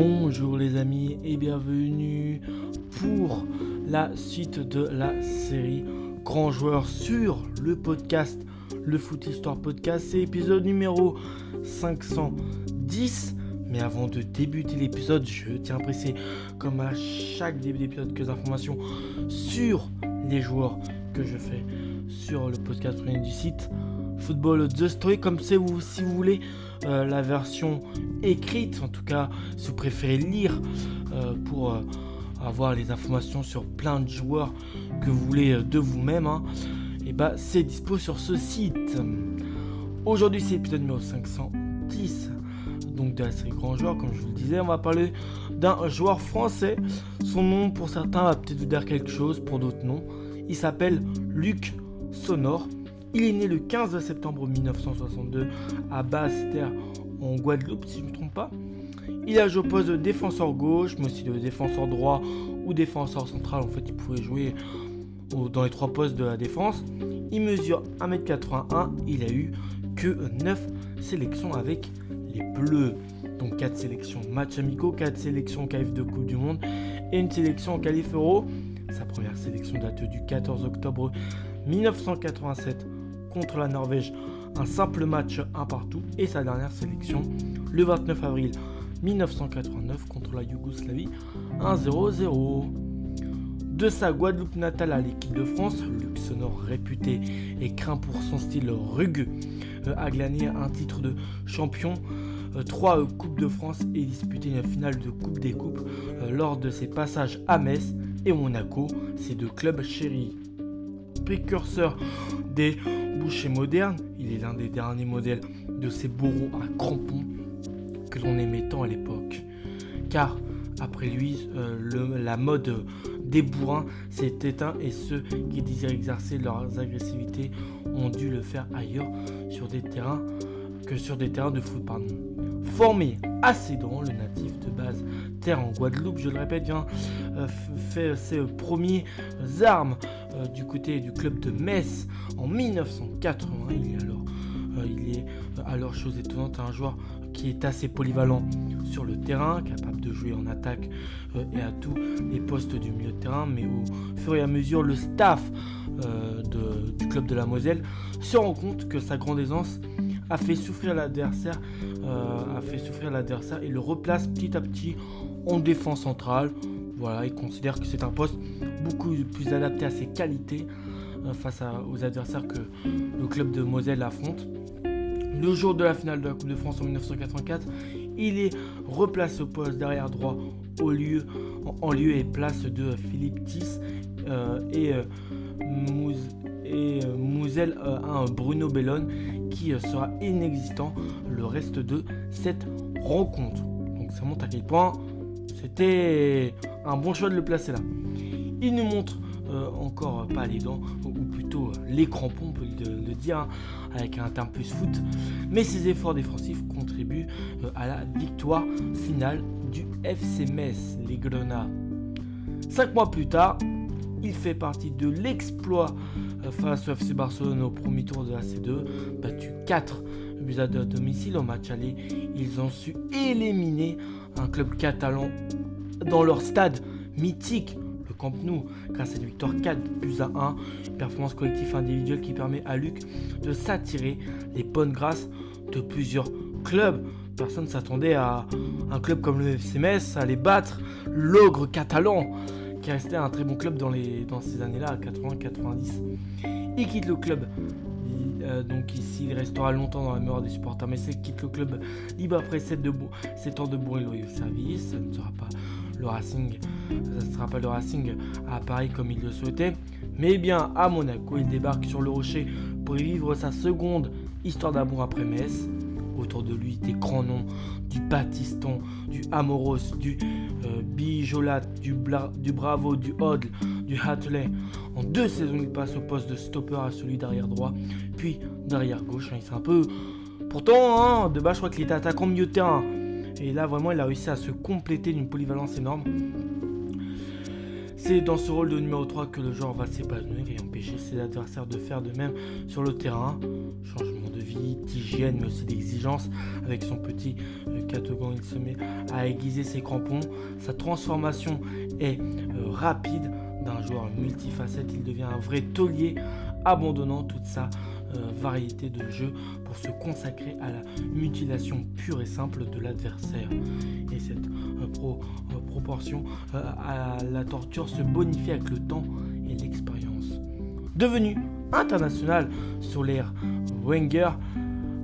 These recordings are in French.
Bonjour les amis et bienvenue pour la suite de la série Grand Joueur sur le podcast Le Foot Histoire Podcast. C'est épisode numéro 510. Mais avant de débuter l'épisode, je tiens à préciser, comme à chaque début d'épisode, quelques informations sur les joueurs que je fais sur le podcast du site Football The Story. Comme c'est vous, si vous voulez euh, la version écrite, en tout cas, si vous préférez lire euh, pour euh, avoir les informations sur plein de joueurs que vous voulez de vous-même, et hein, eh bah ben, c'est dispo sur ce site. Aujourd'hui, c'est l'épisode numéro 510 donc de la série Grand Joueur, comme je vous le disais, on va parler d'un joueur français. Son nom pour certains va peut-être vous dire quelque chose, pour d'autres non. Il s'appelle Luc Sonor. Il est né le 15 septembre 1962 à Basse-Terre en Guadeloupe, si je ne me trompe pas. Il a joué au poste de défenseur gauche, mais aussi de défenseur droit ou défenseur central. En fait, il pouvait jouer dans les trois postes de la défense. Il mesure 1m81. Il a eu que 9 sélections avec les Bleus. Donc 4 sélections match amicaux, 4 sélections KF de Coupe du Monde et une sélection en Calif Euro. Sa première sélection date du 14 octobre 1987 contre la Norvège, un simple match un partout, et sa dernière sélection le 29 avril 1989 contre la Yougoslavie, 1-0-0. De sa Guadeloupe natale à l'équipe de France, Luc réputé et craint pour son style rugueux, euh, a gagné un titre de champion, 3 euh, Coupes de France et disputé une finale de Coupe des Coupes euh, lors de ses passages à Metz et Monaco, ces deux clubs chéris. Précurseur des bouchers modernes, il est l'un des derniers modèles de ces bourreaux à crampons que l'on aimait tant à l'époque. Car après lui, euh, la mode des bourrins s'est éteinte et ceux qui désirent exercer leurs agressivités ont dû le faire ailleurs sur des terrains que sur des terrains de foot. Formé à Cédron, le natif de base terre en Guadeloupe, je le répète, vient euh, fait ses premiers armes euh, du côté du club de Metz en 1980. Il est alors, euh, il est alors chose étonnante un joueur qui est assez polyvalent sur le terrain, capable de jouer en attaque et à tous les postes du milieu de terrain, mais au fur et à mesure, le staff du club de la Moselle se rend compte que sa grande aisance a fait souffrir l'adversaire, a fait souffrir l'adversaire et le replace petit à petit en défense centrale. Voilà, il considère que c'est un poste beaucoup plus adapté à ses qualités euh, face aux adversaires que le club de Moselle affronte. Le jour de la finale de la Coupe de France en 1984, il est replacé au poste derrière droit au lieu, en, lieu et place de Philippe Tis euh, et, euh, Moselle un Bruno Bellone qui sera inexistant le reste de cette rencontre. Donc ça montre à quel point c'était un bon choix de le placer là. Il nous montre euh, encore pas les dents, ou, plutôt euh, les crampons, on peut le, dire, hein, avec un terme plus foot. Mais ses efforts défensifs contribuent euh, à la victoire finale du FC Metz, les Grenats. Cinq mois plus tard, il fait partie de l'exploit face au FC Barcelone au premier tour de la C2, battu 4 buts à domicile au match aller. Ils ont su éliminer un club catalan dans leur stade mythique, le Camp Nou, grâce à une victoire 4 buts à 1, performance collective individuelle qui permet à Luc de s'attirer les bonnes grâces de plusieurs clubs. Personne ne s'attendait à un club comme le FC Metz à battre, l'ogre catalan, qui restait un très bon club dans, les, dans ces années-là, 80-90. Il quitte le club euh, donc ici, il restera longtemps dans la mémoire des supporters. Mais c'est quitte le club libre après 7, de ans de bon et loyal service. Ce ne sera pas le Racing, ça ne sera pas le Racing à Paris comme il le souhaitait. Mais bien à Monaco, il débarque sur le rocher pour y vivre sa seconde histoire d'amour après Metz. Autour de lui, des grands noms du Batiston, du Amoros, du euh, Bijolat, du, Bravo, du Odle, du Hatley. En deux saisons, il passe au poste de stopper à celui d'arrière droit, puis d'arrière gauche. Il s'est un peu. Pourtant, hein, de base, je crois qu'il était attaquant milieu de terrain. Et là, vraiment, il a réussi à se compléter d'une polyvalence énorme. C'est dans ce rôle de numéro 3 que le joueur va s'épanouir et empêcher ses adversaires de faire de même sur le terrain. D'hygiène mais aussi d'exigence. Avec son petit euh, catogan, il se met à aiguiser ses crampons. Sa transformation est euh, rapide. D'un joueur multifacette, il devient un vrai taulier, abandonnant toute sa variété de jeu pour se consacrer à la mutilation pure et simple de l'adversaire. Et cette proportion à la torture se bonifie avec le temps et l'expérience. Devenu international sur l'ère Wenger,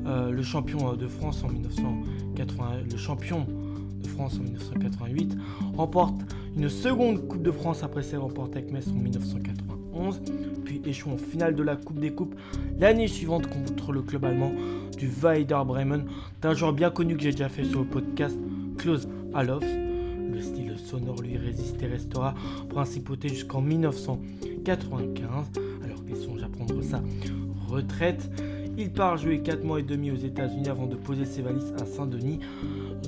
euh, le champion de France en 1980, le champion de France en 1988, remporte une seconde Coupe de France après ses remportée avec Metz en 1991, puis échoue en finale de la Coupe des Coupes l'année suivante contre le club allemand du Weider Bremen, d'un joueur bien connu que j'ai déjà fait sur le podcast, Klaus Alof. Le style sonore lui résiste et restera principauté jusqu'en 1995 songe à prendre sa retraite. Il part jouer 4 mois et demi aux États-Unis avant de poser ses valises à Saint-Denis,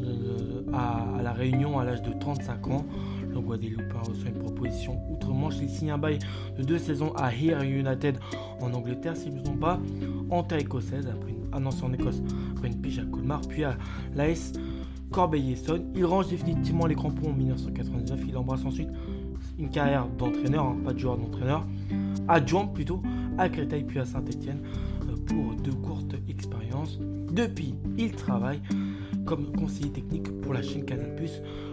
euh, à, La Réunion, à l'âge de 35 ans. Le Guadeloupe reçoit une proposition outre-Manche. Il signe un bail de deux saisons à Here United en Angleterre, si ne me trompe pas, en terre écossaise, après une, ah en Écosse, après une pige à Colmar, puis à l'AS Corbeil-Essonne. Il range définitivement les crampons en 1999. Il embrasse ensuite une carrière d'entraîneur, hein, pas de joueur d'entraîneur adjoint plutôt à Créteil puis à Saint-Étienne euh, pour de courtes expériences. Depuis, il travaille comme conseiller technique pour la chaîne Canal+,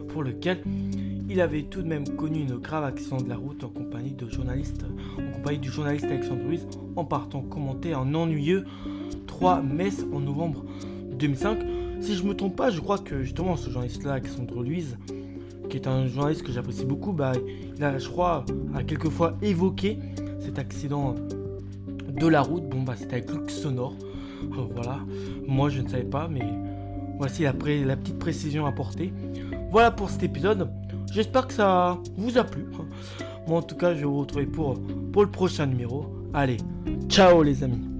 pour lequel il avait tout de même connu une grave accident de la route en compagnie de journalistes, en compagnie du journaliste Alexandre Ruiz, en partant commenter un ennuyeux 3 Metz en novembre 2005. Si je me trompe pas, je crois que justement ce journaliste-là, Alexandre Ruiz, qui est un journaliste que j'apprécie beaucoup, bah, il a, je crois, a quelquefois évoqué cet accident de la route. Bon, bah, c'était avec Luc Sonore. Euh, voilà. Moi, je ne savais pas, mais voici la, petite précision apportée. Voilà pour cet épisode. J'espère que ça vous a plu. Moi, en tout cas, je vais vous retrouver pour, pour le prochain numéro. Allez, ciao les amis.